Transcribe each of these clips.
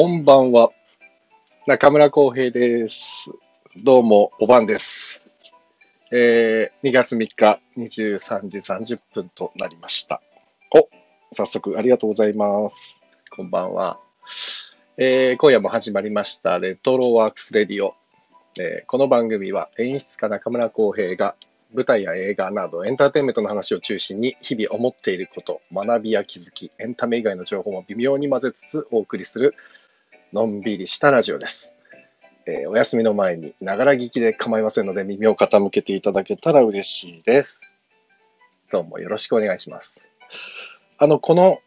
こんばんは。中村浩平です。どうも、おばんです。えー、2月3日23時30分となりました。お、早速ありがとうございます。こんばんは。えー今夜も始まりました、レトロワークスレディオ。えーこの番組は演出家中村浩平が舞台や映画などエンターテインメントの話を中心に日々思っていること、学びや気づき、エンタメ以外の情報も微妙に混ぜつつお送りするのんびりしたラジオです。えーお休みの前にながら聞きで構いませんので耳を傾けていただけたら嬉しいです。どうもよろしくお願いします。あの、この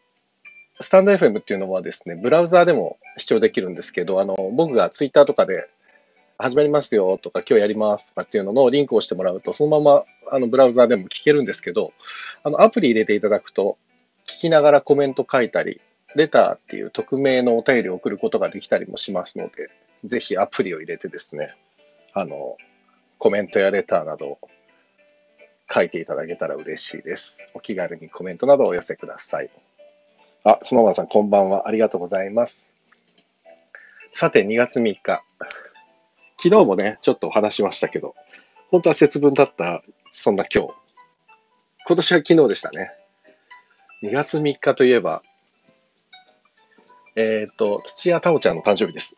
スタンド FM っていうのはですね、ブラウザーでも視聴できるんですけど、あの、僕がツイッターとかで始まりますよとか今日やりますとかっていうののリンクをしてもらうと、そのままあのブラウザーでも聞けるんですけど、あの、アプリ入れていただくと、聞きながらコメント書いたり、レターっていう匿名のお便りを送ることができたりもしますので、ぜひアプリを入れてですね、あの、コメントやレターなど書いていただけたら嬉しいです。お気軽にコメントなどお寄せください。あ、スノーマンさんこんばんは。ありがとうございます。さて、2月3日。昨日もね、ちょっとお話しましたけど、本当は節分だった、そんな今日。今年は昨日でしたね。2月3日といえば、えっ、と、土屋太鳳ちゃんの誕生日です。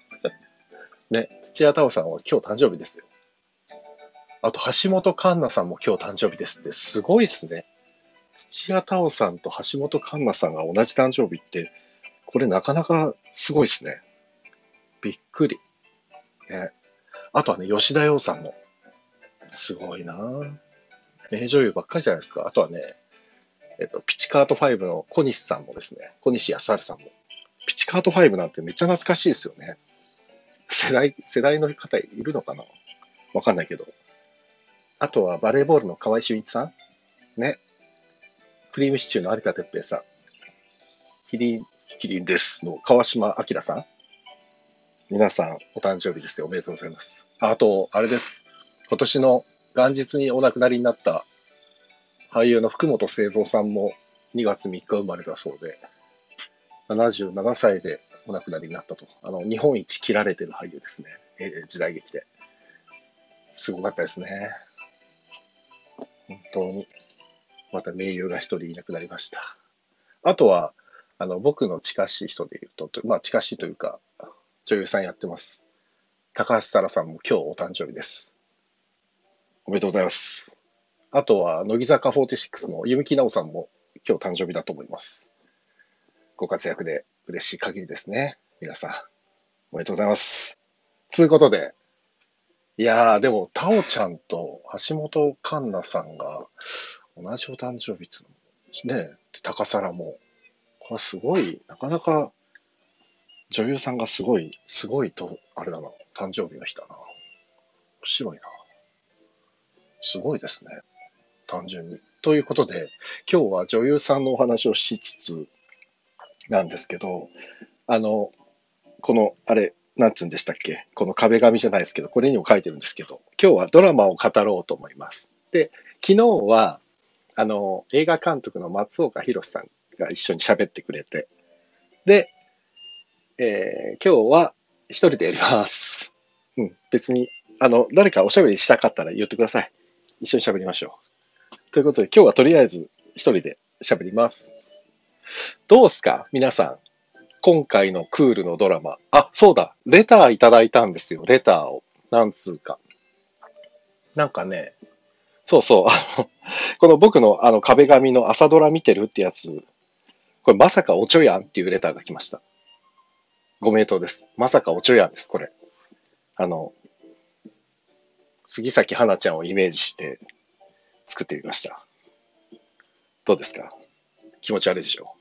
ね、土屋太鳳さんは今日誕生日ですよ。あと、橋本環奈さんも今日誕生日ですって、すごいっすね。土屋太鳳さんと橋本環奈さんが同じ誕生日って、これなかなかすごいっすね。びっくり。ね、あとはね、吉田羊さんも。すごいな名女優ばっかりじゃないですか。あとはね、えっと、ピチカート5の小西さんもですね、小西康晴さんも。ピチカート5なんてめっちゃ懐かしいですよね。世代、世代の方いるのかな？わかんないけど。あとはバレーボールの河合俊一さんね。クリームシチューの有田哲平さん。キリン、キリンですの川島明さん。皆さんお誕生日ですよ。おめでとうございます。ああと、あれです。今年の元日にお亡くなりになった俳優の福本清三さんも2月3日生まれだそうで、77歳でお亡くなりになったと。あの、日本一切られてる俳優ですね。えー時代劇で。すごかったですね。本当に。また名優が一人いなくなりました。あとは、あの、僕の近しい人で言うと、とまあ近しいというか、女優さんやってます。高橋沙羅さんも今日お誕生日です。おめでとうございます。あとは、乃木坂46の弓木奈緒さんも今日誕生日だと思います。ご活躍で嬉しい限りですね。皆さん、おめでとうございます。つうことで、いやー、でも、タオちゃんと橋本環奈さんが同じお誕生日っつね、高皿も、これはすごい、なかなか女優さんがすごい、すごいと、あれだな、誕生日の日だな。面白いな。すごいですね。単純に。ということで、今日は女優さんのお話をしつつなんですけど、あの、この、あれ、なんつうんでしたっけ？この壁紙じゃないですけど、これにも書いてるんですけど、今日はドラマを語ろうと思います。で、昨日は、あの、映画監督の松岡弘さんが一緒に喋ってくれて、で、えー今日は一人でやります。うん、別に、あの、誰かおしゃべりしたかったら言ってください。一緒に喋りましょう。ということで、今日はとりあえず一人で喋ります。どうすか？皆さん。今回のクールのドラマ。あ、そうだ。レターいただいたんですよ。レターを。なんつうか。なんかね、そうそう。あのこの僕のあの壁紙の朝ドラ見てるってやつ、これまさかおちょやんっていうレターが来ました。ご名答です。まさかおちょやんです、これ。あの、杉咲花ちゃんをイメージして作ってみました。どうですか？気持ち悪いでしょ？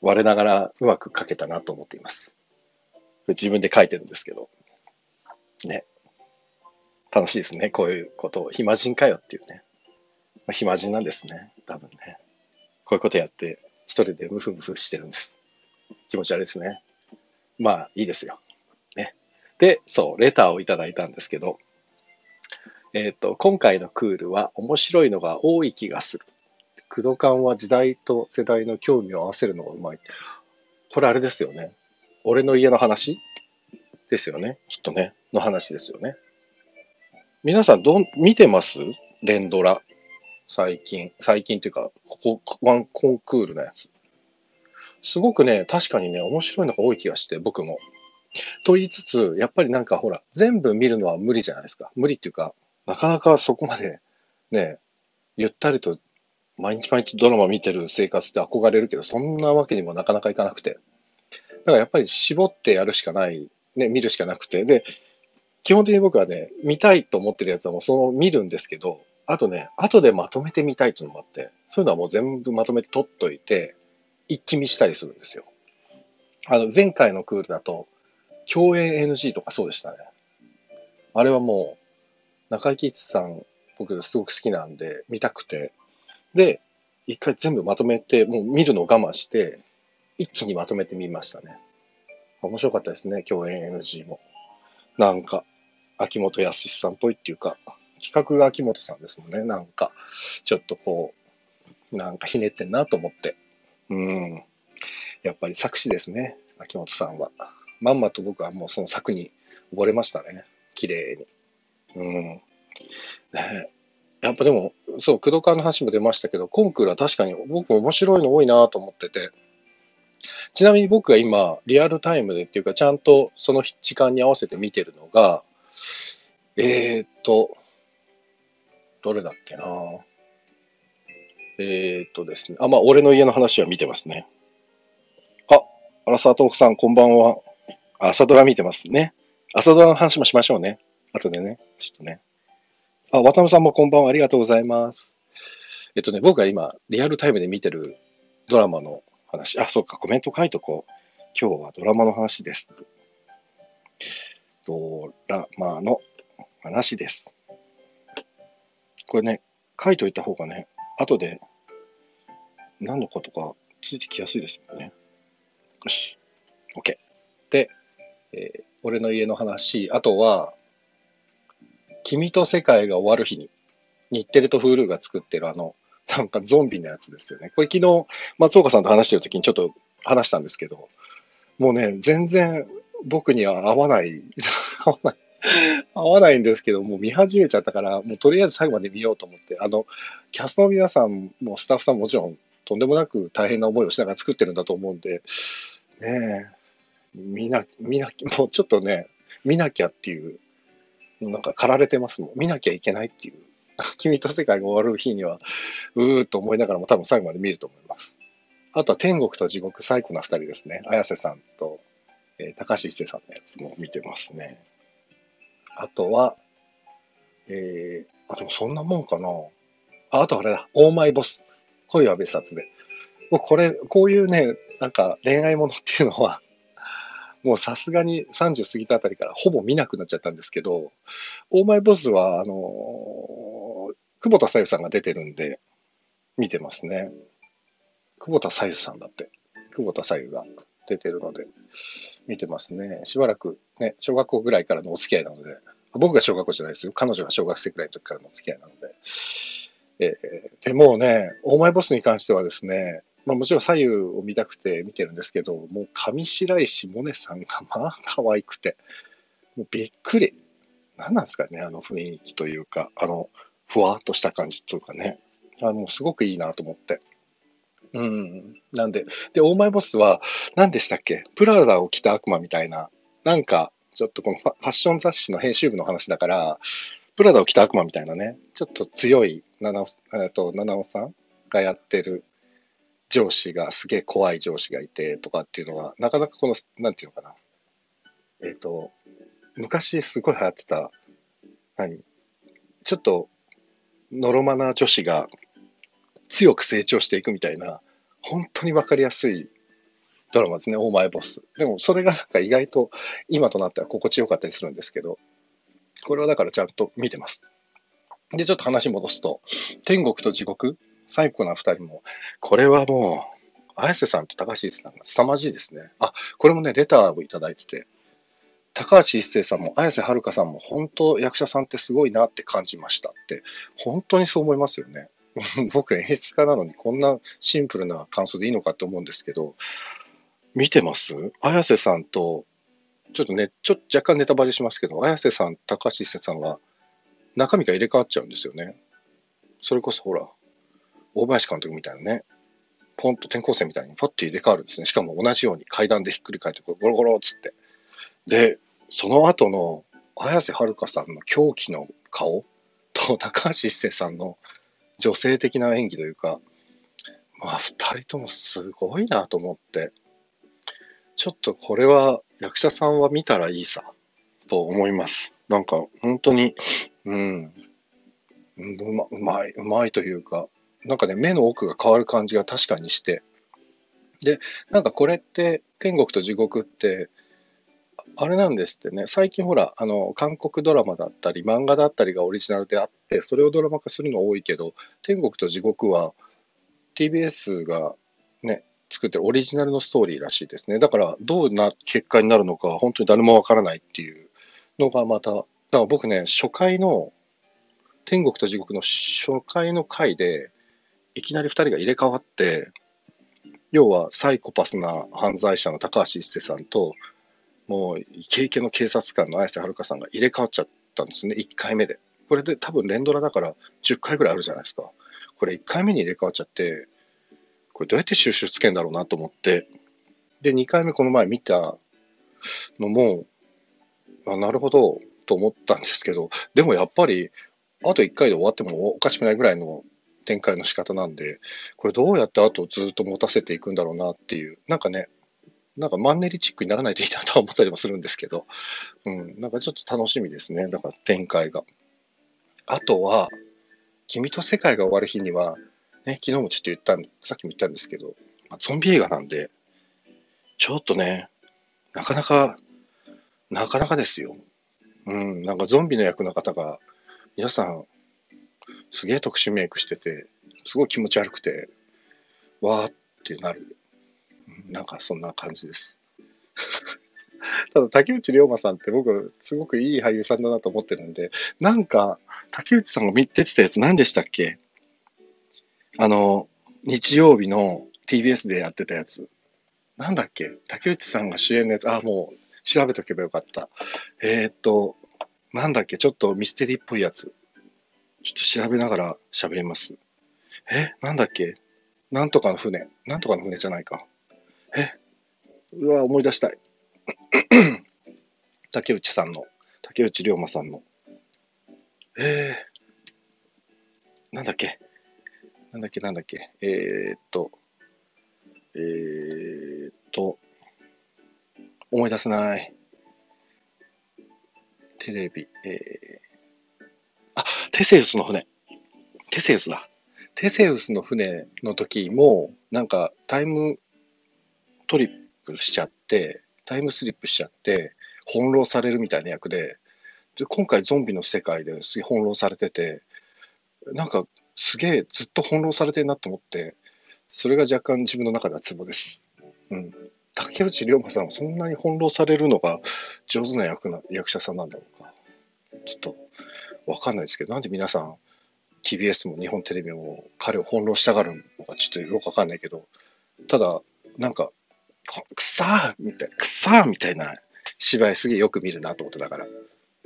我ながらうまく書けたなと思っています。自分で書いてるんですけど。ね。楽しいですね。こういうことを。暇人かよっていうね。まあ、暇人なんですね。多分ね。こういうことやって一人でムフムフしてるんです。気持ち悪いですね。まあいいですよ。ね。で、そう、レターをいただいたんですけど、えっ、と、今回のクールは面白いのが多い気がする。工藤館は時代と世代の興味を合わせるのがうまい。これあれですよね。俺の家の話？ですよね。きっとね。の話ですよね。皆さん、どん、見てます？連ドラ。最近。最近っていうか、ここ、ワンコンクールのやつ。すごくね、確かにね、面白いのが多い気がして、僕も。と言いつつ、やっぱりなんかほら、全部見るのは無理じゃないですか。無理っていうか、なかなかそこまで、ね、ゆったりと毎日毎日ドラマ見てる生活って憧れるけど、そんなわけにもなかなかいかなくて。だからやっぱり絞ってやるしかない、ね、見るしかなくて。で、基本的に僕はね、見たいと思ってるやつはもうその見るんですけど、あとね、後でまとめてみたいっていうのもあって、そういうのはもう全部まとめて取っといて、一気見したりするんですよ。あの、前回のクールだと、共演 NG とかそうでしたね。あれはもう、中井貴一さん、僕すごく好きなんで、見たくて。で、一回全部まとめて、もう見るのを我慢して、一気にまとめてみましたね。面白かったですね、共演 NG も。なんか、秋元康さんっぽいっていうか、企画が秋元さんですもんね。なんか、ちょっとこう、なんかひねってんなと思って。うん。やっぱり作詞ですね、秋元さんは。まんまと僕はもうその作に溺れましたね。綺麗に。うん。ねやっぱでも、そう、工藤館の話も出ましたけど、コンクールは確かに僕面白いの多いなと思ってて、ちなみに僕が今、リアルタイムでっていうか、ちゃんとその時間に合わせて見てるのが、えー、っと、どれだっけなえー、っとですね。あ、まあ、俺の家の話は見てますね。あ、荒沢東さん、こんばんは。朝ドラ見てますね。朝ドラの話もしましょうね。後でね。ちょっとね。あ、渡辺さんもこんばんは。ありがとうございます。えっとね、僕が今、リアルタイムで見てるドラマの話。あ、そうか、コメント書いとこう。今日はドラマの話です。ドラマの話です。これね、書いといた方がね、後で何のことかついてきやすいですよね。よし。OK。で、えー、俺の家の話、あとは、君と世界が終わる日に、日テレと Hulu が作ってるあの、なんかゾンビのやつですよね。これ昨日、松岡さんと話してる時にちょっと話したんですけど、もうね、全然僕には合わない、合わない、合わないんですけど、もう見始めちゃったから、もうとりあえず最後まで見ようと思って、あの、キャストの皆さんもスタッフさんももちろんとんでもなく大変な思いをしながら作ってるんだと思うんで、ねえ、見な、見な、もうちょっとね、見なきゃっていう、なんか駆られてますもん。見なきゃいけないっていう。君と世界が終わる日には、うーっと思いながらも多分最後まで見ると思います。あとは天国と地獄最高な二人ですね。綾瀬さんと、えー、高橋一生さんのやつも見てますね。あとは、えー、あ、でもそんなもんかな。あ、あとあれだ。オーマイボス。恋は別冊で。僕これ、こういうね、なんか恋愛ものっていうのは、もうさすがに30過ぎたあたりからほぼ見なくなっちゃったんですけど、オーマイボスは、あのー、久保田さゆさんが出てるんで、見てますね。久保田さゆさんだって。久保田さゆが出てるので、見てますね。しばらくね、小学校ぐらいからのお付き合いなので、僕が小学校じゃないですよ。彼女が小学生ぐらいの時からのお付き合いなので。えー、でもうね、オーマイボスに関してはですね、まあ、もちろん左右を見たくて見てるんですけど、もう上白石萌音さんがまあ可愛くて、もうびっくり。何なんですかね、あの雰囲気というか、あの、ふわっとした感じっていうかね。あの、すごくいいなと思って。うん。なんで、で、オーマイボスは、何でしたっけ？プラザを着た悪魔みたいな、なんか、ちょっとこのファッション雑誌の編集部の話だから、プラダを着た悪魔みたいなね、ちょっと強い七尾、えっと、七尾さんがやってる上司が、すげえ怖い上司がいてとかっていうのが、なかなかこの、なんていうのかな。えっ、ー、と、昔すごい流行ってた、何？ちょっと、のろまな女子が強く成長していくみたいな、本当にわかりやすいドラマですね、オーマイボス。でも、それがなんか意外と今となっては心地よかったりするんですけど、これはだからちゃんと見てます。で、ちょっと話戻すと、天国と地獄最高な二人も、これはもう、綾瀬さんと高橋一生さんが凄まじいですね。あ、これもね、レターをいただいてて、高橋一生さんも綾瀬はるかさんも本当役者さんってすごいなって感じましたって、本当にそう思いますよね。僕演出家なのにこんなシンプルな感想でいいのかって思うんですけど、見てます？綾瀬さんと、ちょっとね、ちょっと若干ネタバレしますけど、綾瀬さん、高橋一生さんが、中身が入れ替わっちゃうんですよね。それこそほら、大林監督みたいなね、ポンと転校生みたいにポッと入れ替わるんですね。しかも同じように階段でひっくり返ってゴロゴロっつって。で、その後の綾瀬はるかさんの狂気の顔と高橋一生さんの女性的な演技というか、まあ、二人ともすごいなと思って、ちょっとこれは役者さんは見たらいいさ、と思います。なんか、本当に、うん、うまうまい、うまいというか、なんかね、目の奥が変わる感じが確かにして、で、なんかこれって天国と地獄って、あれなんですってね、最近ほら、あの、韓国ドラマだったり、漫画だったりがオリジナルであって、それをドラマ化するの多いけど、天国と地獄は TBS がね、作ってるオリジナルのストーリーらしいですね。だから、どうな結果になるのか、本当に誰もわからないっていうのがまた、だから僕ね、初回の、天国と地獄の初回の回で、いきなり2人が入れ替わって、要はサイコパスな犯罪者の高橋一生さんと、もうイケイケの警察官の綾瀬はるかさんが入れ替わっちゃったんですね、1回目で。これで多分連ドラだから10回ぐらいあるじゃないですか。これ1回目に入れ替わっちゃって、これどうやって収集つけんだろうなと思って、で、2回目この前見たのも、あなるほどと思ったんですけど、でもやっぱり、あと1回で終わってもおかしくないぐらいの展開の仕方なんで、これどうやってあとずっと持たせていくんだろうなっていう、なんかね、なんかマンネリチックにならないといいなとは思ったりもするんですけど、うん、なんかちょっと楽しみですね。だから展開が。あとは、君と世界が終わる日には、ね、昨日もちょっと言ったん、さっきも言ったんですけど、まあ、ゾンビ映画なんで、ちょっとね、なかなか、なかなかですよ。うん、なんかゾンビの役の方が、皆さん、すげえ特殊メイクしてて、すごい気持ち悪くて、わーってなる。なんかそんな感じです。ただ、竹内涼真さんって僕、すごくいい俳優さんだなと思ってるんで、なんか、竹内さんが出てたやつ何でしたっけ？あの、日曜日の TBS でやってたやつ。なんだっけ？竹内さんが主演のやつ。あ、もう調べとけばよかった。えー、っと、なんだっけ？ちょっとミステリーっぽいやつ。ちょっと調べながら喋ります。え？なんだっけ？なんとかの船。なんとかの船じゃないか。え？うわ、思い出したい。竹内さんの、竹内涼真さんの。えー、なんだっけ？なんだっけ？なんだっけ？えー、っと、えー、っと、思い出せない。テレビ、えー、テセウスの船。テセウスだ。テセウスの船の時も、なんかタイムトリップしちゃって、タイムスリップしちゃって、翻弄されるみたいな役で、で今回ゾンビの世界ですげえ翻弄されてて、なんかすげえずっと翻弄されてるなと思って、それが若干自分の中ではツボです。うん。竹内涼真さんはそんなに翻弄されるのが上手な役な役者さんなんだろうか。ちょっとわかんないですけど、なんで皆さん TBS も日本テレビも彼を翻弄したがるのかちょっとよくわかんないけど、ただ、なんかくさーみたい、くさーみたいな芝居すげえよく見るなと思ってだから。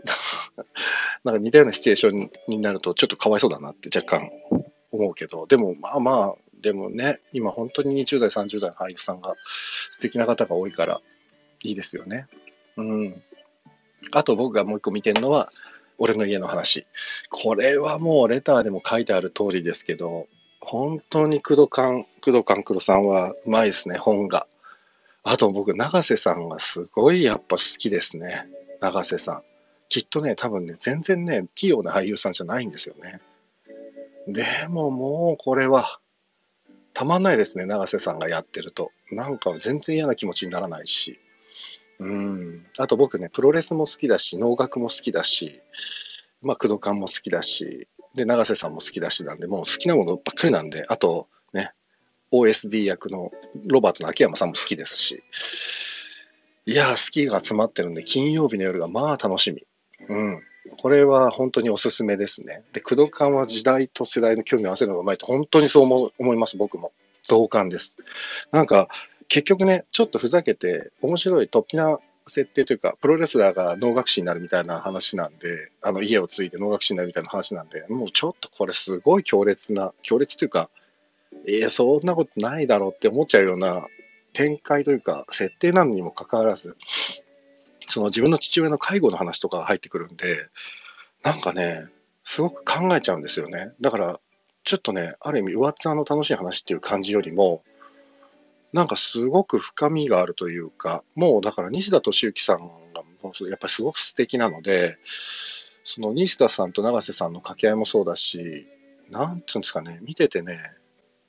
なんか似たようなシチュエーションになるとちょっとかわいそうだなって若干思うけど、でもまあまあ、でもね、今本当に20代、30代の俳優さんが素敵な方が多いからいいですよね。うん。あと僕がもう一個見てるのは、俺の家の話。これはもうレターでも書いてある通りですけど、本当に工藤勘、工藤勘九郎さんはうまいですね、本が。あと僕、永瀬さんがすごいやっぱ好きですね。永瀬さん。きっとね、多分ね、全然ね、器用な俳優さんじゃないんですよね。でももうこれは、たまんないですね、永瀬さんがやってると。なんか全然嫌な気持ちにならないし。うん。あと僕ね、プロレスも好きだし、能楽も好きだし、まあ、工藤館も好きだし、で、永瀬さんも好きだしなんで、もう好きなものばっかりなんで、あと、ね、OSD 役のロバートの秋山さんも好きですし、いや好きが詰まってるんで、金曜日の夜がまあ楽しみ。うん。これは本当におすすめですね。で、工藤館は時代と世代の興味を合わせるのがうまいと、本当にそう思います、僕も。同感です。なんか、結局ね、ちょっとふざけて、面白い突飛な設定というか、プロレスラーが能楽師になるみたいな話なんで、あの家を継いで能楽師になるみたいな話なんで、もうちょっとこれすごい強烈な、強烈というか、えー、そんなことないだろうって思っちゃうような展開というか、設定なのにもかかわらず、その自分の父親の介護の話とかが入ってくるんで、なんかね、すごく考えちゃうんですよね。だから、ちょっとね、ある意味、上っ面の楽しい話っていう感じよりも、なんかすごく深みがあるというか、もうだから西田敏行さんがやっぱりすごく素敵なので、その西田さんと永瀬さんの掛け合いもそうだし、なんていうんですかね、見ててね、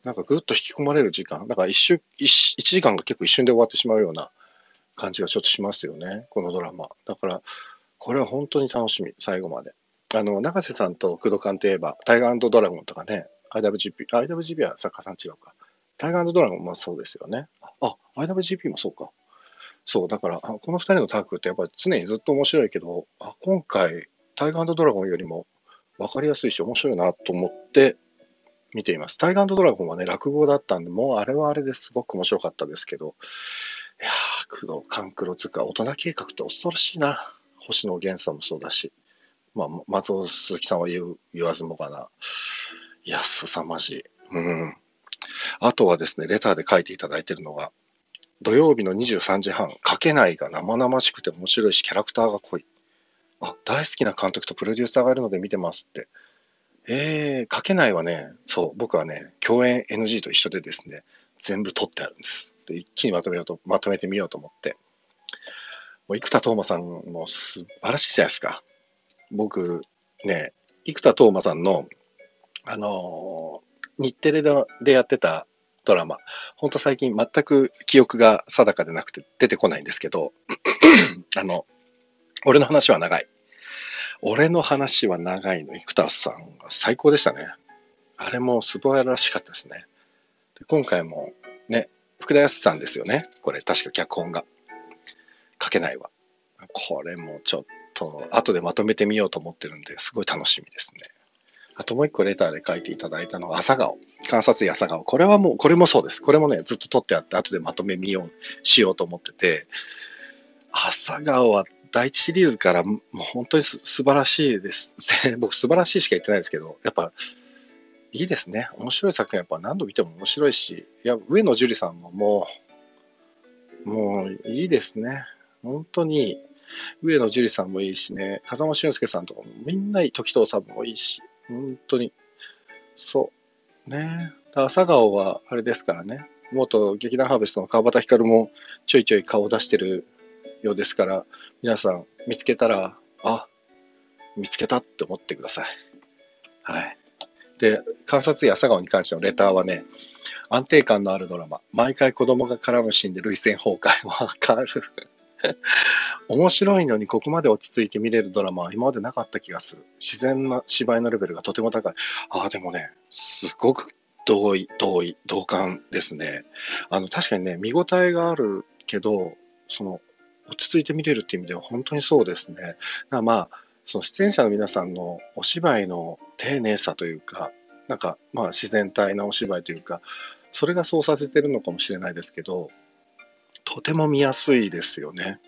なんかぐっと引き込まれる時間、だから一瞬一、一時間が結構一瞬で終わってしまうような感じがちょっとしますよね、このドラマ。だから、これは本当に楽しみ、最後まで。あの、永瀬さんと工藤館といえば、タイガードラゴンとかね、IWGP、IWGP は作家さん違うか。タイガードラゴンもそうですよね。あ、IWGP もそうか。そう、だから、この二人のタッグってやっぱり常にずっと面白いけど、あ今回、タイガードラゴンよりも分かりやすいし面白いなと思って見ています。タイガードラゴンはね、落語だったんで、もうあれはあれですごく面白かったですけど、いやー、工藤官九郎つか、大人計画って恐ろしいな。星野源さんもそうだし、まあ、松尾鈴木さんは言う言わずもがな。いや、凄まじい。うん。あとはですね、レターで書いていただいているのが、土曜日の23時半、書けないが生々しくて面白いし、キャラクターが濃い。あ、大好きな監督とプロデューサーがいるので見てますって。えー、書けないはね、そう、僕はね、共演 NG と一緒でですね、全部取ってあるんです。で一気にまとめようと、まとめてみようと思って。もう生田斗真さんも素晴らしいじゃないですか。僕、ね、生田斗真さんの、あのー日テレでやってたドラマ、ほんと最近全く記憶が定かでなくて出てこないんですけど、あの、俺の話は長い。俺の話は長いの生田さんが最高でしたね。あれも素晴らしかったですね。で今回もね、福田康さんですよね。これ確か脚本が。書けないわ。これもちょっと後でまとめてみようと思ってるんで、すごい楽しみですね。あともう一個レターで書いていただいたのは朝顔。観察医朝顔。これはもう、これもそうです。これもね、ずっと撮ってあって、後でまとめ見よう、しようと思ってて、朝顔は第一シリーズからもう本当にす素晴らしいです。僕素晴らしいしか言ってないですけど、やっぱいいですね。面白い作品やっぱ何度見ても面白いし、いや、上野樹里さんももう、もういいですね。本当に、上野樹里さんもいいしね、風間俊介さんとかもみんないい、時藤さんもいいし、本当に。そう。ね。朝顔はあれですからね。元劇団ハーベストの川端光もちょいちょい顔を出してるようですから、皆さん見つけたら、あ、見つけたって思ってください。はい。で、観察医朝顔に関してのレターはね、安定感のあるドラマ。毎回子供が絡むシーンで涙腺崩壊。わかる。面白いのにここまで落ち着いて見れるドラマは今までなかった気がする。自然な芝居のレベルがとても高い。ああ、でもね、すごく同意、同意、同感ですね。あの、確かにね、見応えがあるけど、その、落ち着いて見れるっていう意味では本当にそうですね。だからまあ、その出演者の皆さんのお芝居の丁寧さというか、なんか、まあ自然体なお芝居というか、それがそうさせてるのかもしれないですけど、とても見やすいですよね。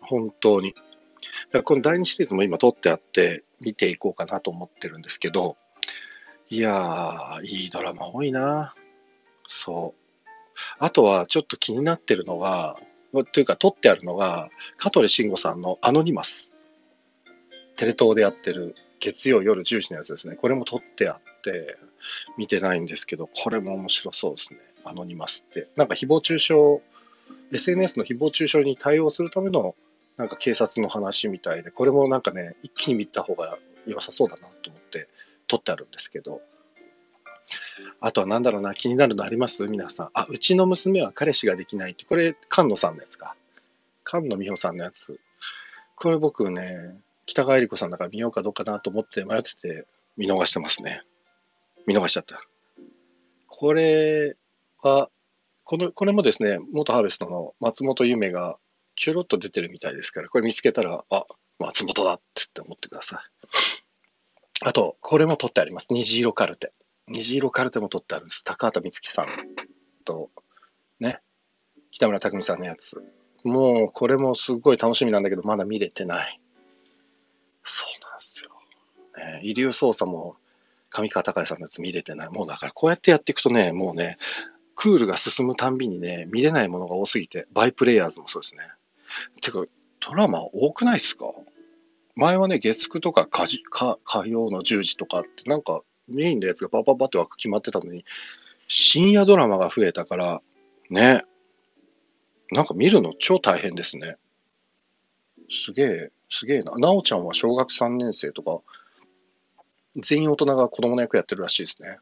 本当に。だからこの第2シリーズも今撮ってあって見ていこうかなと思ってるんですけど、いやー、いいドラマ多いな。そう。あとはちょっと気になってるのが、というか撮ってあるのが、香取慎吾さんのアノニマス。テレ東でやってる月曜夜10時のやつですね。これも撮ってあって、見てないんですけど、これも面白そうですね。アノニマスって。なんか誹謗中傷 SNS の誹謗中傷に対応するためのなんか警察の話みたいで、これもなんかね、一気に見た方が良さそうだなと思って撮ってあるんですけど、あとはなんだろうな、気になるのあります？皆さん。あ、うちの娘は彼氏ができないって、これ、菅野さんのやつか。菅野美穂さんのやつ。これ僕ね、北川恵理子さんだから見ようかどうかなと思って迷ってて見逃してますね。見逃しちゃった。これは、この、これもですね、元ハーベストの松本ゆめがちょろっと出てるみたいですから、これ見つけたら、あ、松本だって思ってください。あと、これも取ってあります。虹色カルテ。虹色カルテも取ってあるんです。高畑充希さんと、ね。北村匠海さんのやつ。もう、これもすごい楽しみなんだけど、まだ見れてない。そうなんですよ。ね、遺留捜査も、上川隆也さんのやつ見れてない。もうだからこうやってやっていくとね、もうね、クールが進むたんびにね、見れないものが多すぎて、バイプレイヤーズもそうですね。てか、ドラマ多くないっすか？前はね、月9とか火火火曜の10時とかって、なんかメインのやつがパパパって枠決まってたのに、深夜ドラマが増えたから、ね、なんか見るの超大変ですね。すげえ、すげえな。なおちゃんは小学3年生とか、全員大人が子供の役やってるらしいですね。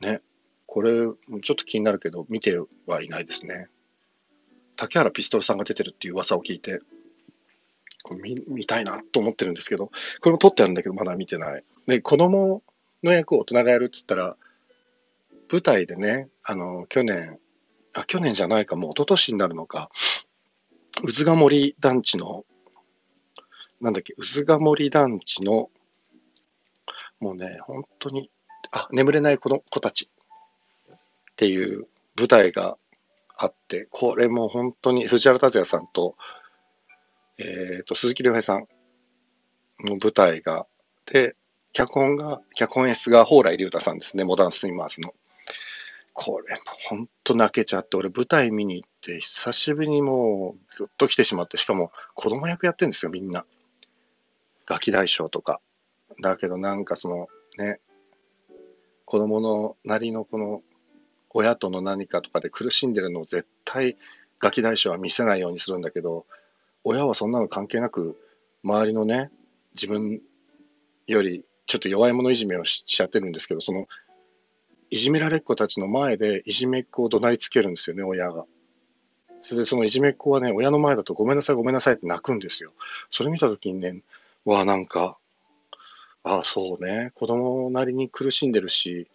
ね。これ、ちょっと気になるけど、見てはいないですね。竹原ピストルさんが出てるっていう噂を聞いて、これ見見たいなと思ってるんですけど、これも撮ってあるんだけど、まだ見てない。で、子供の役を大人がやるって言ったら、舞台でね、あの、去年、あ、去年じゃないか、もう一昨年になるのか、宇津ヶ森団地の、なんだっけ、宇津ヶ森団地の、もうね、本当に、あ、眠れない子の子たちっていう舞台があって、これも本当に藤原竜也さんと、えっ、と、鈴木亮平さんの舞台が、で、脚本が、脚本演出が蓬莱竜太さんですね、モダンスイマーズの。これも本当泣けちゃって、俺舞台見に行って、久しぶりにもうぐっと来てしまって、しかも子供役やってるんですよ、みんな。ガキ大将とか。だけどなんかそのね、子供のなりのこの親との何かとかで苦しんでるのを絶対ガキ大将は見せないようにするんだけど、親はそんなの関係なく、周りのね、自分よりちょっと弱い者いじめをしちゃってるんですけど、その、いじめられっ子たちの前でいじめっ子を怒鳴りつけるんですよね、親が。それでそのいじめっ子はね、親の前だとごめんなさい、ごめんなさいって泣くんですよ。それ見たときにね、わあ、なんか、ああ、そうね、子供なりに苦しんでるし、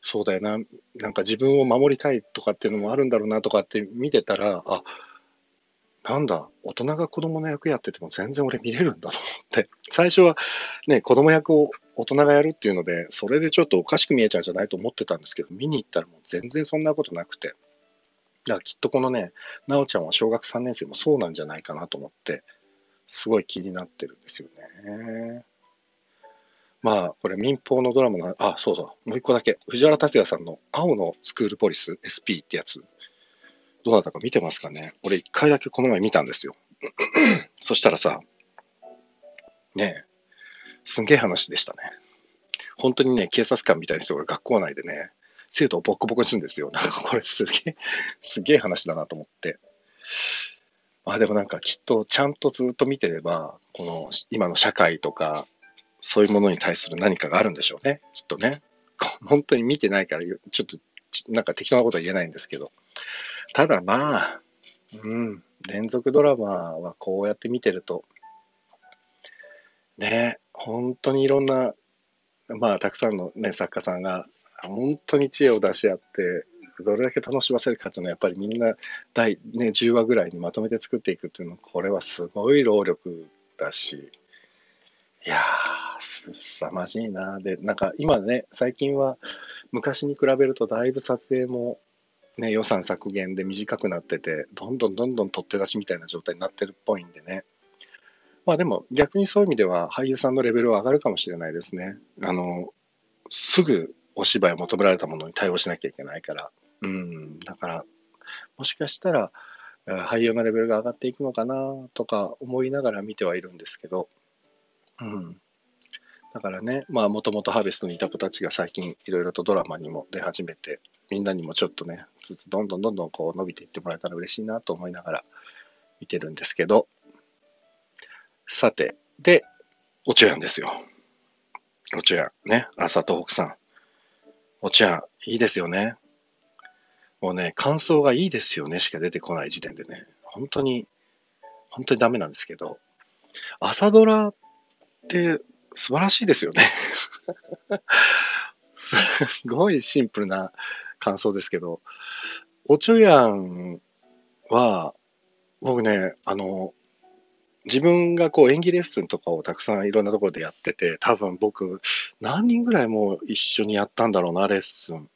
そうだよな、なんか自分を守りたいとかっていうのもあるんだろうなとかって見てたら、あ、なんだ、大人が子供の役やってても全然俺見れるんだと思って、最初はね、子供役を大人がやるっていうので、それでちょっとおかしく見えちゃうんじゃないと思ってたんですけど、見に行ったらもう全然そんなことなくて、だからきっとこのね、なおちゃんは小学3年生もそうなんじゃないかなと思って、すごい気になってるんですよね。まあ、これ民放のドラマの、あ、そうそう、もう一個だけ。藤原竜也さんの青のスクールポリス SP ってやつ、どなたか見てますかね？俺一回だけこの前見たんですよ。そしたらさ、ねえ、すんげえ話でしたね。本当にね、警察官みたいな人が学校内でね、生徒をボコボコにするんですよ。なんかこれすげえ、すげえ話だなと思って。まあでもなんかきっとちゃんとずっと見てれば、この今の社会とか、そういうものに対する何かがあるんでしょうね。きっとね。本当に見てないから、ちょっと、なんか適当なことは言えないんですけど。ただまあ、うん、連続ドラマはこうやって見てると、ね、本当にいろんな、まあ、たくさんの、ね、作家さんが、本当に知恵を出し合って、どれだけ楽しませるかっていうのは、やっぱりみんな第、ね、10話ぐらいにまとめて作っていくっていうのは、これはすごい労力だし、いやー、すさまじいな。で、なんか今ね、最近は昔に比べるとだいぶ撮影もね、予算削減で短くなってて、どんどんどんどん取って出しみたいな状態になってるっぽいんでね。まあでも逆にそういう意味では俳優さんのレベルは上がるかもしれないですね。あの、すぐお芝居を求められたものに対応しなきゃいけないから。うん、だから、もしかしたら俳優のレベルが上がっていくのかなとか思いながら見てはいるんですけど、うん。だからね、まあもともとハーベストにいた子たちが最近いろいろとドラマにも出始めて、みんなにもちょっとね、ずつどんどんどんどんこう伸びていってもらえたら嬉しいなと思いながら見てるんですけど、さて、で、おちょやんですよ。おちょやん、ね、朝東北さん。おちょやん、いいですよね。もうね、感想がいいですよねしか出てこない時点でね、本当に、本当にダメなんですけど、朝ドラって素晴らしいですよね。すごいシンプルな感想ですけど、おちょやんは、僕ね、あの、自分がこう演技レッスンとかをたくさんいろんなところでやってて、多分僕、何人ぐらいもう一緒にやったんだろうな、レッスン。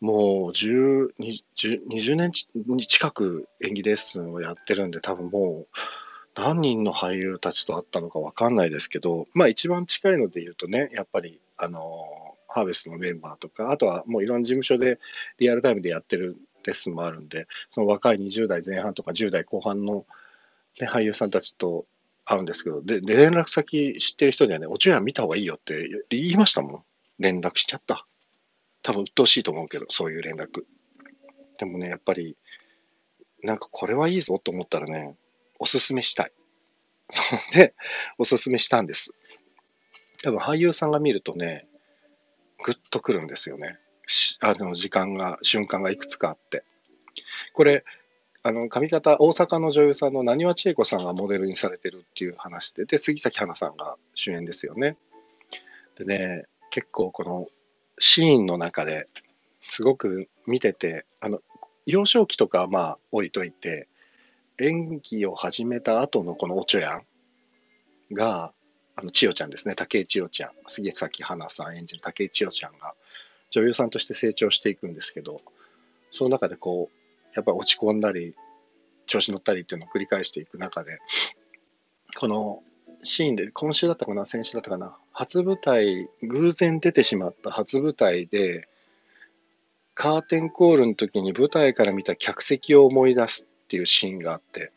もう10 20, 20年近く演技レッスンをやってるんで、多分もう何人の俳優たちと会ったのかわかんないですけど、まあ一番近いので言うとね、やっぱり、あの、ハーベストのメンバーとか、あとはもういろんな事務所でリアルタイムでやってるレッスンもあるんで、その若い20代前半とか10代後半の、ね、俳優さんたちと会うんですけど、で、で連絡先知ってる人にはね、おちょや見た方がいいよって言いましたもん。連絡しちゃった。多分鬱陶しいと思うけど、そういう連絡。でもね、やっぱり、なんかこれはいいぞと思ったらね、おすすめしたい。で、おすすめしたんです。多分俳優さんが見るとね、ぐっとくるんですよね。あの時間が、瞬間がいくつかあって。これ、あの、上方、大阪の女優さんのなにわ千恵子さんがモデルにされてるっていう話で、で、杉咲花さんが主演ですよね。でね、結構このシーンの中ですごく見てて、あの、幼少期とかはまあ置いといて、演技を始めた後のこのおちょやんが、あの、千代ちゃんですね、竹井千代ちゃん、杉咲花さん演じる竹井千代ちゃんが、女優さんとして成長していくんですけど、その中でこう、やっぱ落ち込んだり、調子乗ったりっていうのを繰り返していく中で、このシーンで、今週だったかな、先週だったかな、初舞台、偶然出てしまった初舞台で、カーテンコールの時に舞台から見た客席を思い出すっていうシーンがあって、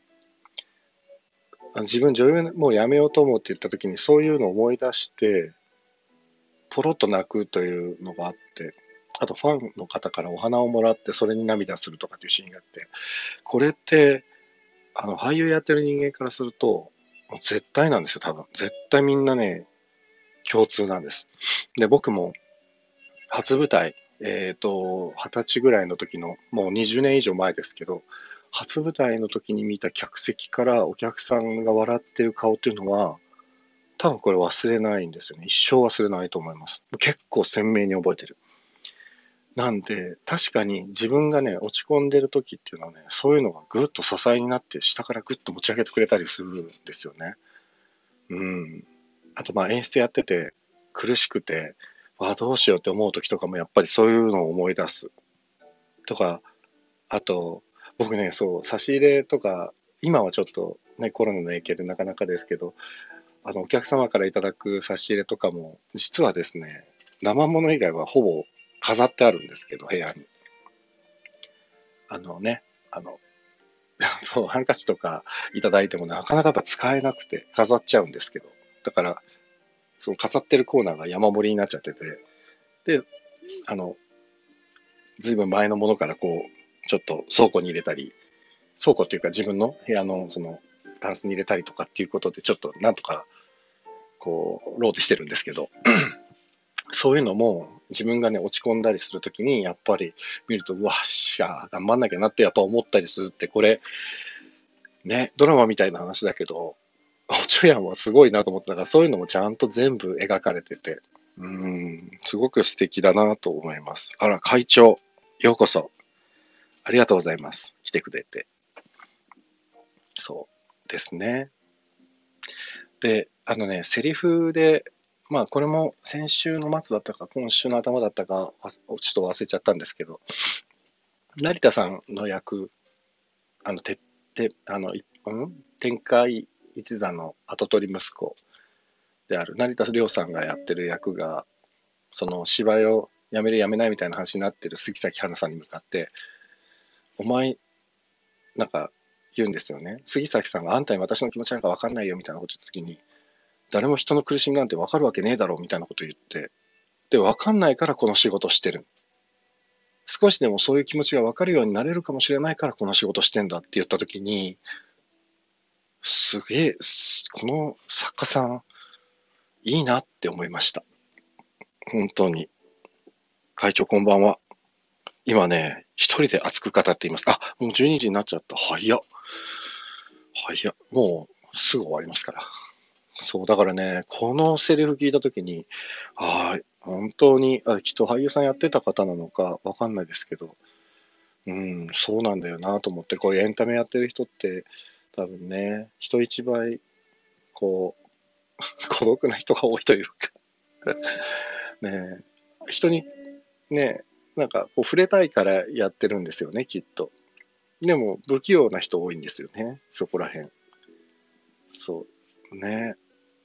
自分女優もうやめようと思うって言った時にそういうのを思い出して、ポロッと泣くというのがあって、あとファンの方からお花をもらってそれに涙するとかっていうシーンがあって、これって、あの、俳優やってる人間からすると、絶対なんですよ、多分。絶対みんなね、共通なんです。で、僕も、初舞台、えっ、ー、と、二十歳ぐらいの時の、もう20年以上前ですけど、初舞台の時に見た客席からお客さんが笑ってる顔っていうのは、多分これ忘れないんですよね。一生忘れないと思います。結構鮮明に覚えてる。なんで、確かに自分がね、落ち込んでる時っていうのはね、そういうのがぐっと支えになって、下からぐっと持ち上げてくれたりするんですよね。うん。あと、まあ演出やってて、苦しくて、わあ、どうしようって思う時とかもやっぱりそういうのを思い出す。とか、あと、僕ね、そう、差し入れとか、今はちょっとね、コロナの影響でなかなかですけど、あの、お客様からいただく差し入れとかも、実はですね、生物以外はほぼ飾ってあるんですけど、部屋に。あのね、あの、そう、ハンカチとかいただいてもなかなかやっぱ使えなくて飾っちゃうんですけど、だから、その飾ってるコーナーが山盛りになっちゃってて、で、あの、ずいぶん前のものからこう、ちょっと倉庫に入れたり、倉庫っていうか自分の部屋のそのタンスに入れたりとかっていうことで、ちょっとなんとか、こう、ローテしてるんですけど、そういうのも自分がね、落ち込んだりするときに、やっぱり見ると、うわっしゃ、頑張んなきゃなってやっぱ思ったりするって、これ、ね、ドラマみたいな話だけど、おちょやんはすごいなと思ったから、そういうのもちゃんと全部描かれてて、うん、すごく素敵だなと思います。あら、会長、ようこそ。ありがとうございます。来てくれて。そうですね。で、あのね、セリフでまあ、これも先週の末だったか、今週の頭だったか、ちょっと忘れちゃったんですけど、成田さんの役、あの、て、て、あの、うん、天海一座の跡取り息子である成田凌さんがやってる役が、その芝居をやめるやめないみたいな話になってる杉咲花さんに向かって、お前、なんか言うんですよね。杉咲さんがあんたに私の気持ちなんかわかんないよみたいなこと言った時に、誰も人の苦しみなんて分かるわけねえだろうみたいなこと言って、で、分かんないからこの仕事してる。少しでもそういう気持ちが分かるようになれるかもしれないからこの仕事してんだって言ったときに、すげえ、この作家さん、いいなって思いました。本当に。会長こんばんは。今ね、一人で熱く語っています。あ、もう12時になっちゃった。早っ。早っ。もうすぐ終わりますから。そう、だからね、このセリフ聞いたときに、ああ、本当にあ、きっと俳優さんやってた方なのかわかんないですけど、うん、そうなんだよなと思って、こういうエンタメやってる人って、多分ね、人一倍、こう、孤独な人が多いというか ね人に、ね、なんかこう触れたいからやってるんですよね、きっと。でも、不器用な人多いんですよね、そこら辺。そう。ね。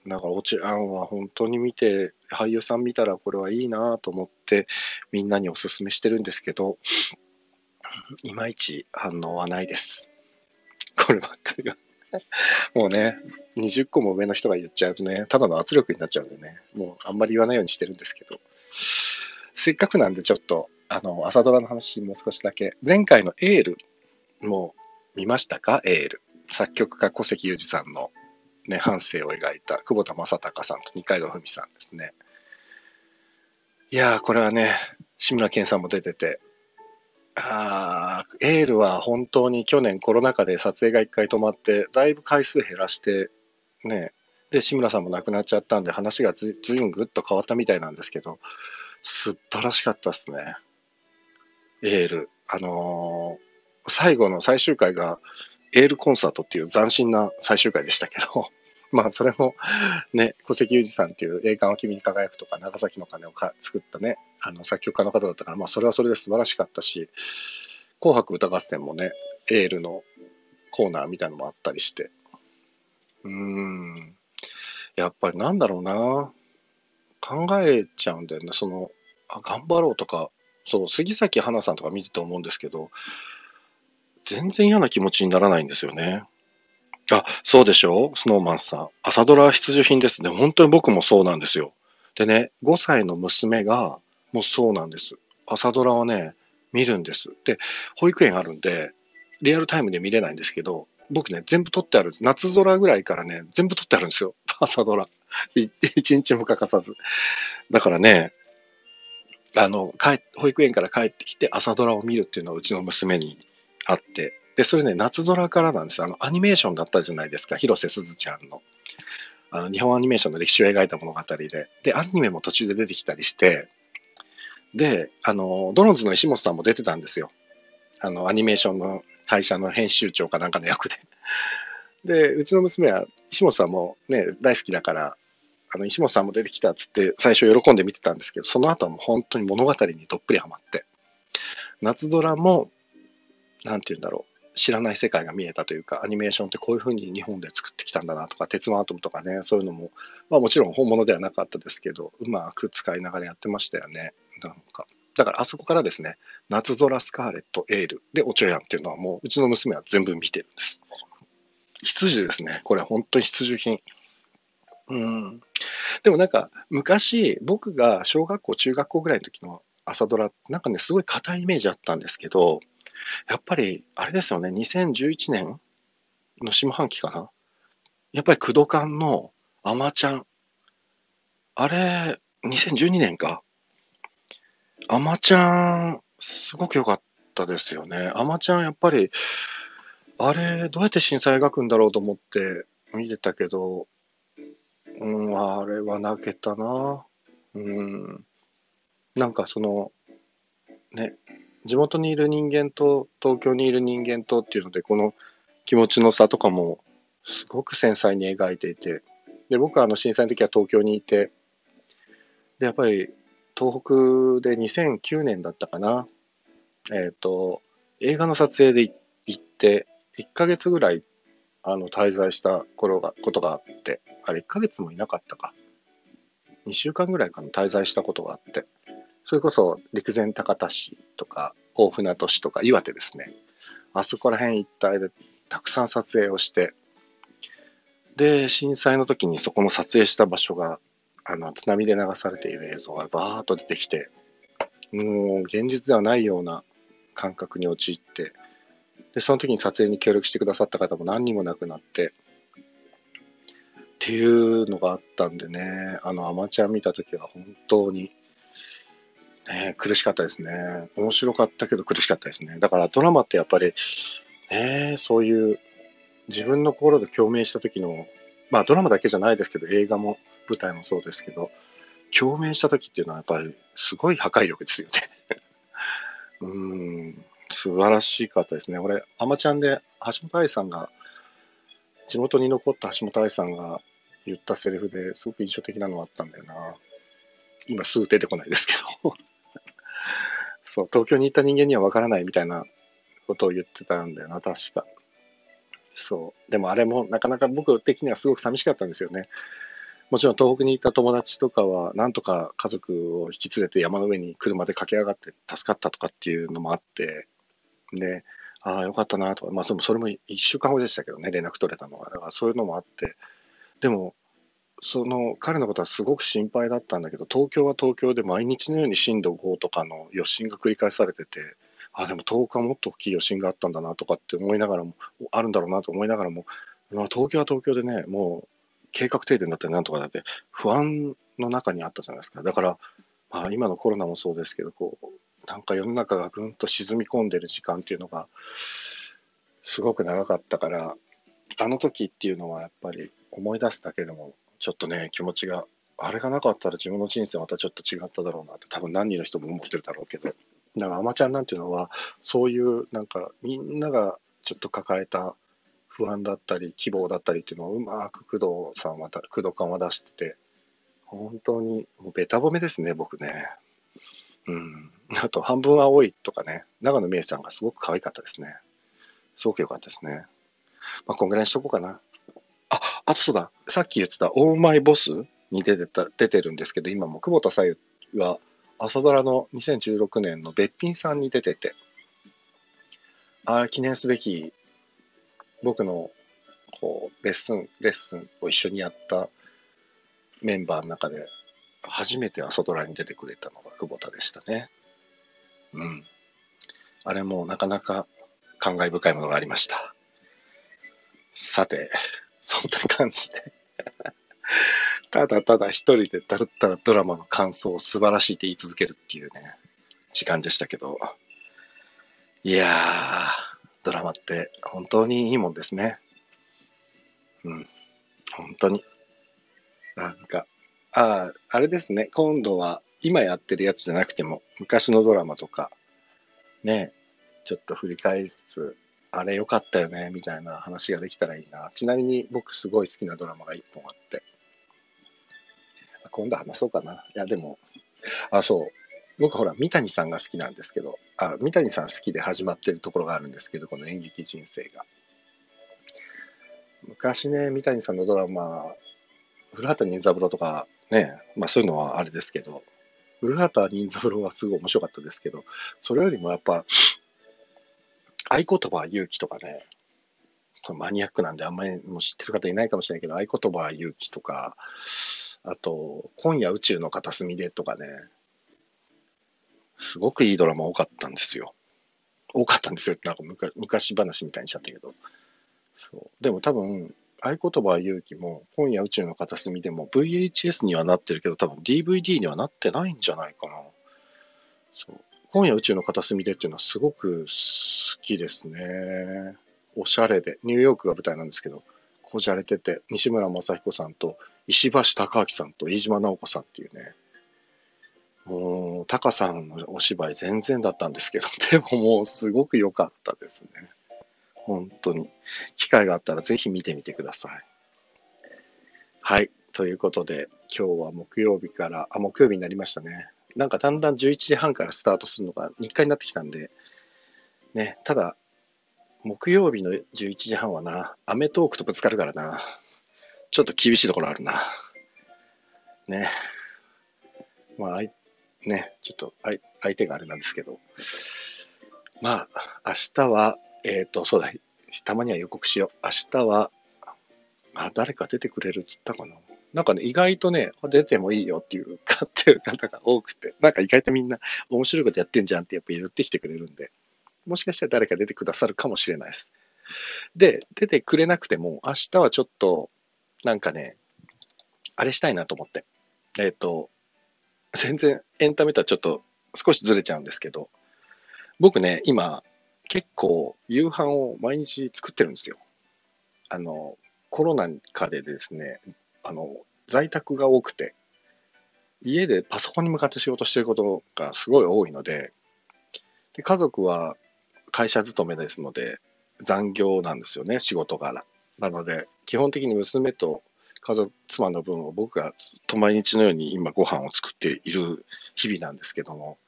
だから、オチアンは本当に見て、俳優さん見たらこれはいいなと思って、みんなにお勧めしてるんですけど、いまいち反応はないです。こればっかりが。もうね、20個も上の人が言っちゃうとね、ただの圧力になっちゃうんでね、もうあんまり言わないようにしてるんですけど、せっかくなんでちょっと、あの、朝ドラの話もう少しだけ。前回のエールも見ましたか？エール。作曲家小関裕二さんのね、半生を描いた久保田正孝さんと二階堂ふみさんですね。いやー、これはね、志村けんさんも出てて、あエールは本当に去年コロナ禍で撮影が一回止まって、だいぶ回数減らして、ね、で、志村さんも亡くなっちゃったんで、話がずずいぶんぐっと変わったみたいなんですけど、素晴らしかったですね。エール。あのー、最後の最終回が、エールコンサートっていう斬新な最終回でしたけど、まあそれもね、小関裕二さんっていう映画は君に輝くとか長崎の鐘をか作ったね、あの作曲家の方だったから、まあそれはそれで素晴らしかったし、紅白歌合戦もね、エールのコーナーみたいなのもあったりして、うーん、やっぱりなんだろうな、考えちゃうんだよね、その、あ頑張ろうとか、そう、杉咲花さんとか見てて思うんですけど、全然嫌な気持ちにならないんですよね。あ、そうでしょう？スノーマンさん。朝ドラ必需品ですね。本当に僕もそうなんですよ。でね、5歳の娘が、もうそうなんです。朝ドラをね、見るんです。で、保育園あるんで、リアルタイムで見れないんですけど、僕ね、全部撮ってある。夏空ぐらいからね、全部撮ってあるんですよ。朝ドラ。一日も欠かさず。だからね、あの、帰、保育園から帰ってきて朝ドラを見るっていうのはうちの娘にあって、で、それね、夏空からなんです。あの、アニメーションだったじゃないですか。広瀬すずちゃんの。あの、日本アニメーションの歴史を描いた物語で。で、アニメも途中で出てきたりして、で、あの、ドロンズの石本さんも出てたんですよ。あの、アニメーションの会社の編集長かなんかの役で。で、うちの娘は、石本さんもね、大好きだから、あの、石本さんも出てきたっつって、最初喜んで見てたんですけど、その後はもう本当に物語にどっぷりハマって。夏空も、なんて言うんだろう。知らない世界が見えたというか、アニメーションってこういうふうに日本で作ってきたんだなとか、鉄腕アトムとかね、そういうのも、まあもちろん本物ではなかったですけど、うまく使いながらやってましたよね。なんか。だからあそこからですね、夏空スカーレットエールでおちょやんっていうのはもううちの娘は全部見てるんです。必需ですね。これ本当に必需品。うん。でもなんか昔僕が小学校、中学校ぐらいの時の朝ドラ、なんかね、すごい硬いイメージあったんですけど、やっぱり、あれですよね、2011年の下半期かな？やっぱり、クドカンのアマちゃん。あれ、2012年か。アマちゃん、すごく良かったですよね。アマちゃん、やっぱり、あれ、どうやって震災描くんだろうと思って見てたけど、うん、あれは泣けたな。うん。なんかその、ね、地元にいる人間と東京にいる人間とっていうので、この気持ちの差とかもすごく繊細に描いていて、で、僕はあの震災の時は東京にいて、で、やっぱり東北で2009年だったかな、えっ、ー、と、映画の撮影で行って、1ヶ月ぐらいあの滞在した頃がことがあって、あれ1ヶ月もいなかったか。2週間ぐらいかな滞在したことがあって、それこそ陸前高田市とか大船渡市とか岩手ですね。あそこら辺一帯でたくさん撮影をして、で、震災の時にそこの撮影した場所が、あの、津波で流されている映像がバーッと出てきて、もう現実ではないような感覚に陥って、で、その時に撮影に協力してくださった方も何人も亡くなって、っていうのがあったんでね、あの、アマチュア見た時は本当にね、苦しかったですね。面白かったけど苦しかったですね。だからドラマってやっぱり、ね、そういう自分の心で共鳴した時の、まあドラマだけじゃないですけど、映画も舞台もそうですけど、共鳴した時っていうのはやっぱりすごい破壊力ですよね。うん、素晴らしかったですね。俺、アマちゃんで橋本愛さんが、地元に残った橋本愛さんが言ったセリフですごく印象的なのがあったんだよな。今すぐ出てこないですけど そう、東京に行った人間にはわからないみたいなことを言ってたんだよな、確か。そう。でもあれもなかなか僕的にはすごく寂しかったんですよね。もちろん東北に行った友達とかは、なんとか家族を引き連れて山の上に車で駆け上がって助かったとかっていうのもあって、で、ああ、よかったなとか、まあそれも1週間後でしたけどね、連絡取れたのは。だからそういうのもあって、でも、その彼のことはすごく心配だったんだけど、東京は東京で毎日のように震度5とかの余震が繰り返されてて、ああ、でも10日もっと大きい余震があったんだなとかって思いながらも、あるんだろうなと思いながらも、まあ、東京は東京でね、もう計画停電だったりなんとかだって不安の中にあったじゃないですか。だから、まあ、今のコロナもそうですけど、こう、なんか世の中がぐんと沈み込んでる時間っていうのが、すごく長かったから、あの時っていうのはやっぱり思い出すだけでもちょっとね、気持ちが、あれがなかったら自分の人生またちょっと違っただろうなって、多分何人の人も思ってるだろうけど、だから、アマちゃんなんていうのは、そういう、なんか、みんながちょっと抱えた不安だったり、希望だったりっていうのをうまく工藤さんは、工藤感は出してて、本当に、もうベタ褒めですね、僕ね。うん。あと、半分青いとかね、長野美恵さんがすごく可愛かったですね。すごく良かったですね。まあ、こんぐらいにしとこうかな。あ、あとそうだ、さっき言ってた、オーマイボスに出てた、出てるんですけど、今も久保田さゆは、朝ドラの2016年のべっぴんさんに出てて、あ記念すべき、僕の、こう、レッスン、レッスンを一緒にやったメンバーの中で、初めて朝ドラに出てくれたのが久保田でしたね。うん。あれもなかなか感慨深いものがありました。さて、そんな感じで ただただ一人でだるったらドラマの感想を素晴らしいって言い続けるっていうね、時間でしたけど。いやー、ドラマって本当にいいもんですね。うん。本当に。なんか、ああ、あれですね。今度は今やってるやつじゃなくても、昔のドラマとか、ね、ちょっと振り返りつつ、あれ良かったよね、みたいな話ができたらいいな。ちなみに僕すごい好きなドラマが一本あって。今度話そうかな。いや、でも、あ、そう。僕ほら、三谷さんが好きなんですけど、あ、三谷さん好きで始まってるところがあるんですけど、この演劇人生が。昔ね、三谷さんのドラマ、古畑任三郎とかね、まあそういうのはあれですけど、古畑任三郎はすごい面白かったですけど、それよりもやっぱ、合言葉は勇気とかね、これマニアックなんであんまりもう知ってる方いないかもしれないけど、合言葉は勇気とか、あと、今夜宇宙の片隅でとかね、すごくいいドラマ多かったんですよ。多かったんですよってなんか昔昔話みたいにしちゃったけど。そう。でも多分、合言葉は勇気も、今夜宇宙の片隅でも VHS にはなってるけど、多分 DVD にはなってないんじゃないかな。そう。今夜宇宙の片隅でっていうのはすごく好きですね。おしゃれで。ニューヨークが舞台なんですけど、こじゃれてて、西村雅彦さんと石橋貴明さんと飯島直子さんっていうね、もう、タカさんのお芝居全然だったんですけど、でももうすごく良かったですね。本当に。機会があったらぜひ見てみてください。はい。ということで、今日は木曜日から、あ、木曜日になりましたね。なんかだんだん11時半からスタートするのが日課になってきたんで、ね、ただ、木曜日の11時半はな、アメトークとぶつかるからな、ちょっと厳しいところあるな。ね。まあ、あいね、ちょっと相手があれなんですけど、まあ、明日は、えっ、ー、と、そうだ、たまには予告しよう。明日は、あ、誰か出てくれるっつったかな。なんかね、意外とね、出てもいいよっていう、買ってる方が多くて、なんか意外とみんな面白いことやってんじゃんってやっぱ言ってきてくれるんで、もしかしたら誰か出てくださるかもしれないです。で、出てくれなくても、明日はちょっと、なんかね、あれしたいなと思って。えっ、ー、と、全然エンタメとはちょっと少しずれちゃうんですけど、僕ね、今、結構夕飯を毎日作ってるんですよ。あの、コロナ禍でですね、あの、在宅が多くて、家でパソコンに向かって仕事してることがすごい多いので、で家族は会社勤めですので、残業なんですよね、仕事柄。なので、基本的に娘と家族、妻の分を僕がずっと毎日のように今ご飯を作っている日々なんですけども、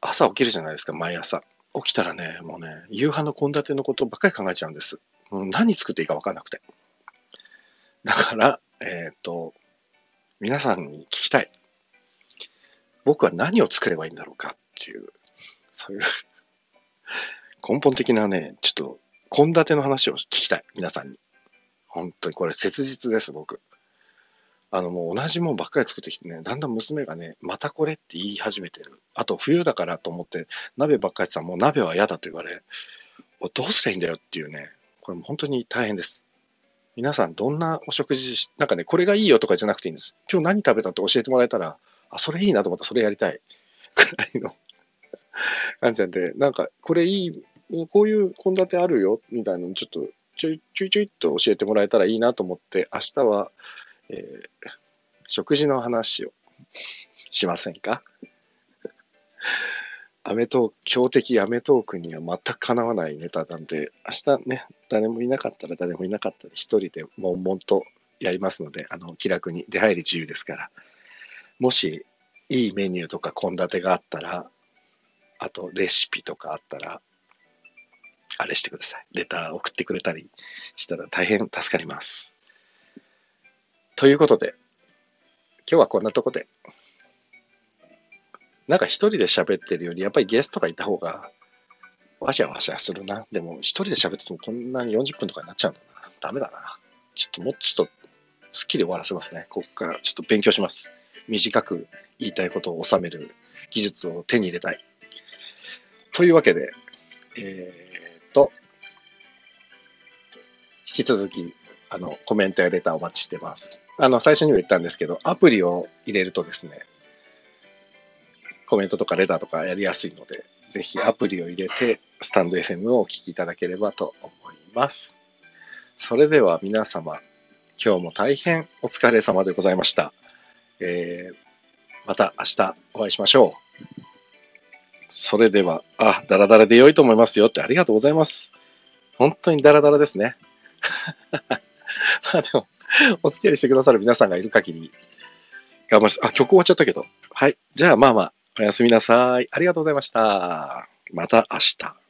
朝起きるじゃないですか、毎朝。起きたらね、もうね、夕飯の献立のことばっかり考えちゃうんです。もう何作っていいか分かんなくて。だから、えっ、ー、と、皆さんに聞きたい。僕は何を作ればいいんだろうかっていう、そういう根本的なね、ちょっと、献立の話を聞きたい。皆さんに。本当にこれ切実です、僕。あのもう同じもんばっかり作ってきてね、だんだん娘がね、またこれって言い始めてる。あと冬だからと思って、鍋ばっかりさ、もう鍋は嫌だと言われ、どうすりゃいいんだよっていうね、これも本当に大変です。皆さんどんなお食事しなんかね、これがいいよとかじゃなくていいんです。今日何食べたって教えてもらえたら、あ、それいいなと思ったらそれやりたい。くらいの 感じなんで、なんか、これいい、こういう献立あるよ、みたいなのちょっと、ちょいちょいちょいっと教えてもらえたらいいなと思って、明日は、えー、食事の話をしませんか？アメトーク、強敵アメトークには全くかなわないネタなんで、明日ね、誰もいなかったら誰もいなかったら一人で悶々とやりますので、あの、気楽に出入り自由ですから、もしいいメニューとか献立があったら、あとレシピとかあったら、あれしてください。レター送ってくれたりしたら大変助かります。ということで、今日はこんなとこで。なんか一人で喋ってるより、やっぱりゲストがいた方が、わしゃわしゃするな。でも一人で喋っててもこんなに40分とかになっちゃうんだな。ダメだな。ちょっともうちょっと、すっきり終わらせますね。ここからちょっと勉強します。短く言いたいことを収める技術を手に入れたい。というわけで、えー、っと、引き続きあの、コメントやレターお待ちしてます。あの、最初にも言ったんですけど、アプリを入れるとですね、コメントとかレターとかやりやすいので、ぜひアプリを入れて、スタンド FM をお聞きいただければと思います。それでは皆様、今日も大変お疲れ様でございました。えー、また明日お会いしましょう。それでは、あ、ダラダラで良いと思いますよってありがとうございます。本当にダラダラですね。ま あでも、お付き合いしてくださる皆さんがいる限り、頑張り。あ、曲終わっちゃったけど。はい。じゃあまあまあ、おやすみなさい。ありがとうございました。また明日。